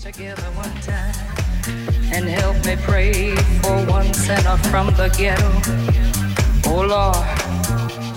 together one time and help me pray for one sinner from the ghetto. Oh Lord.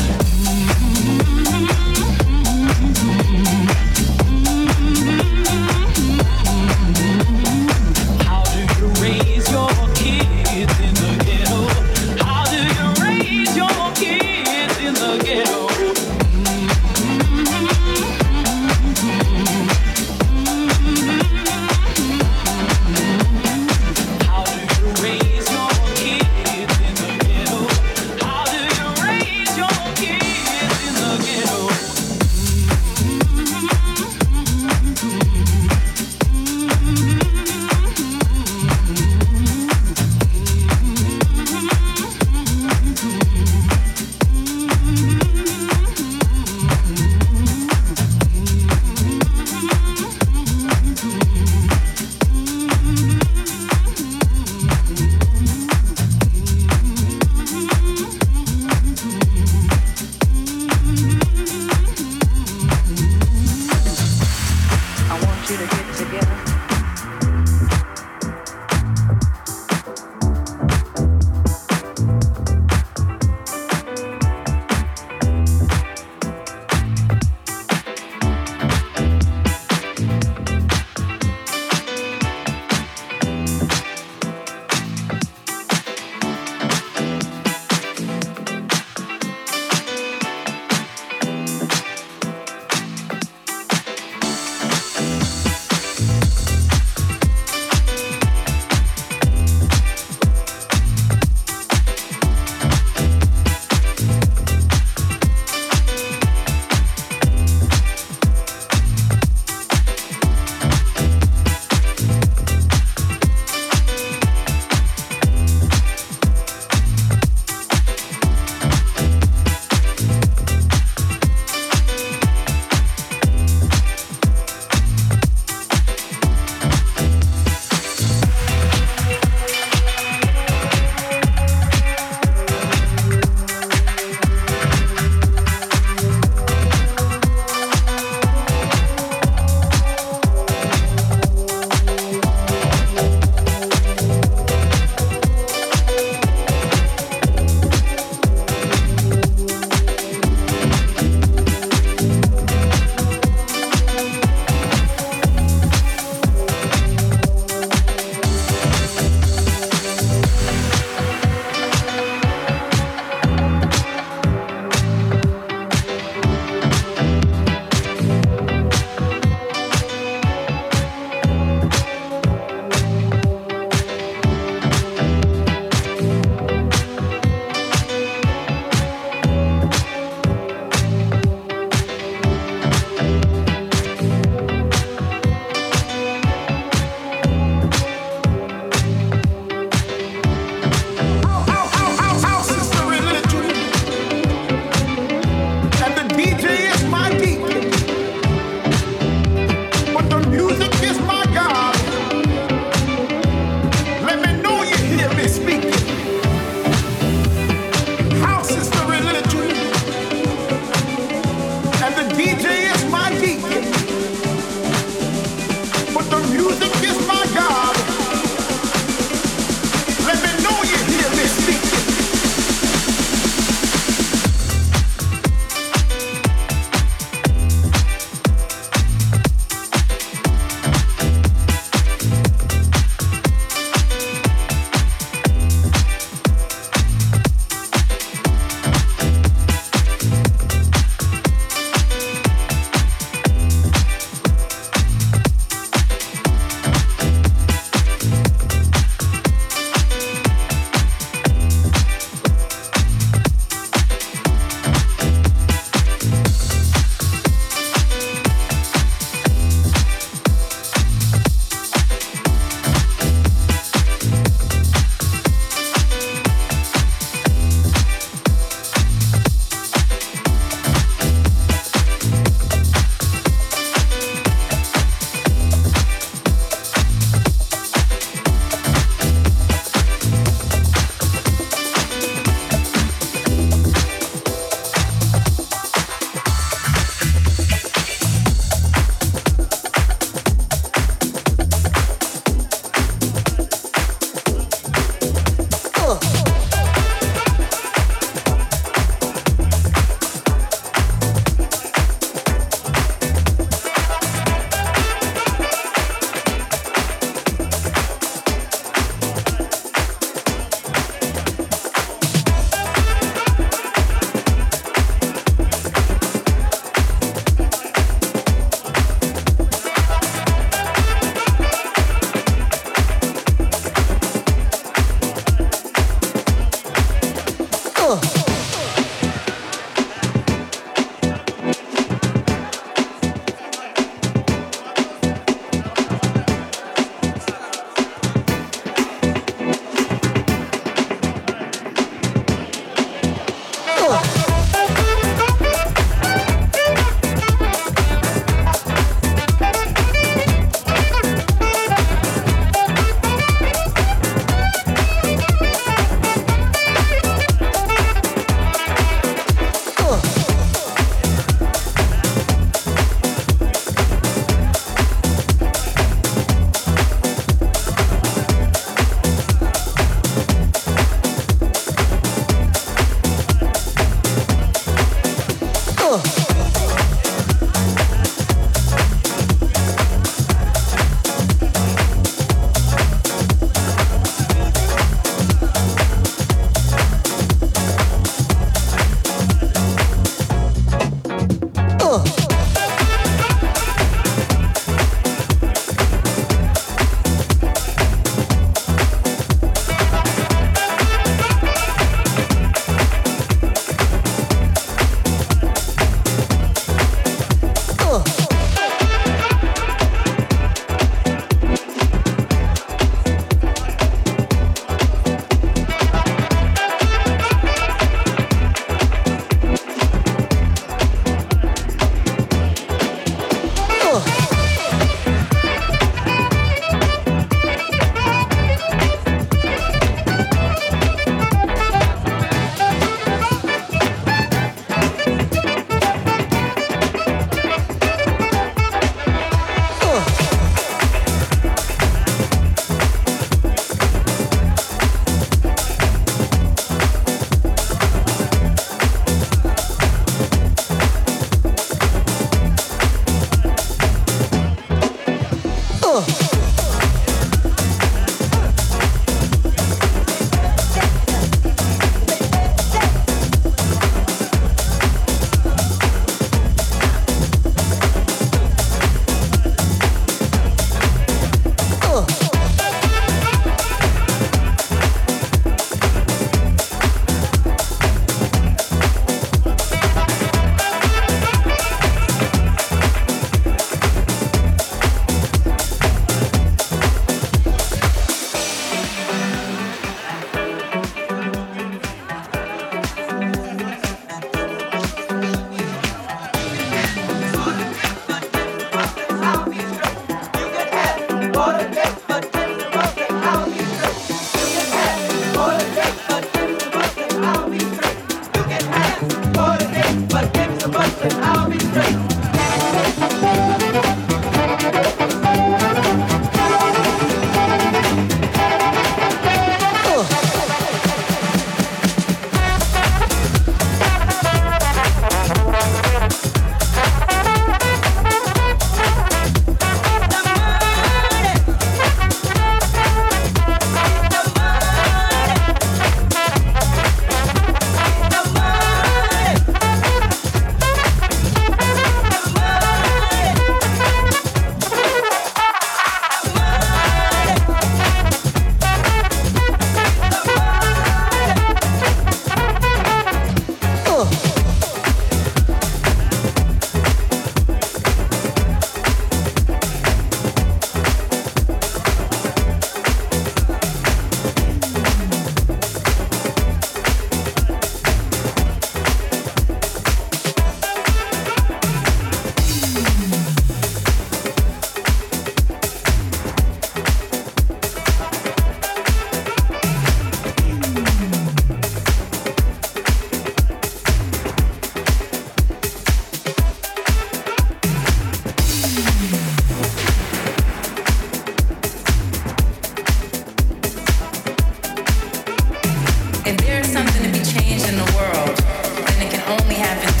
there's something to be changed in the world, then it can only happen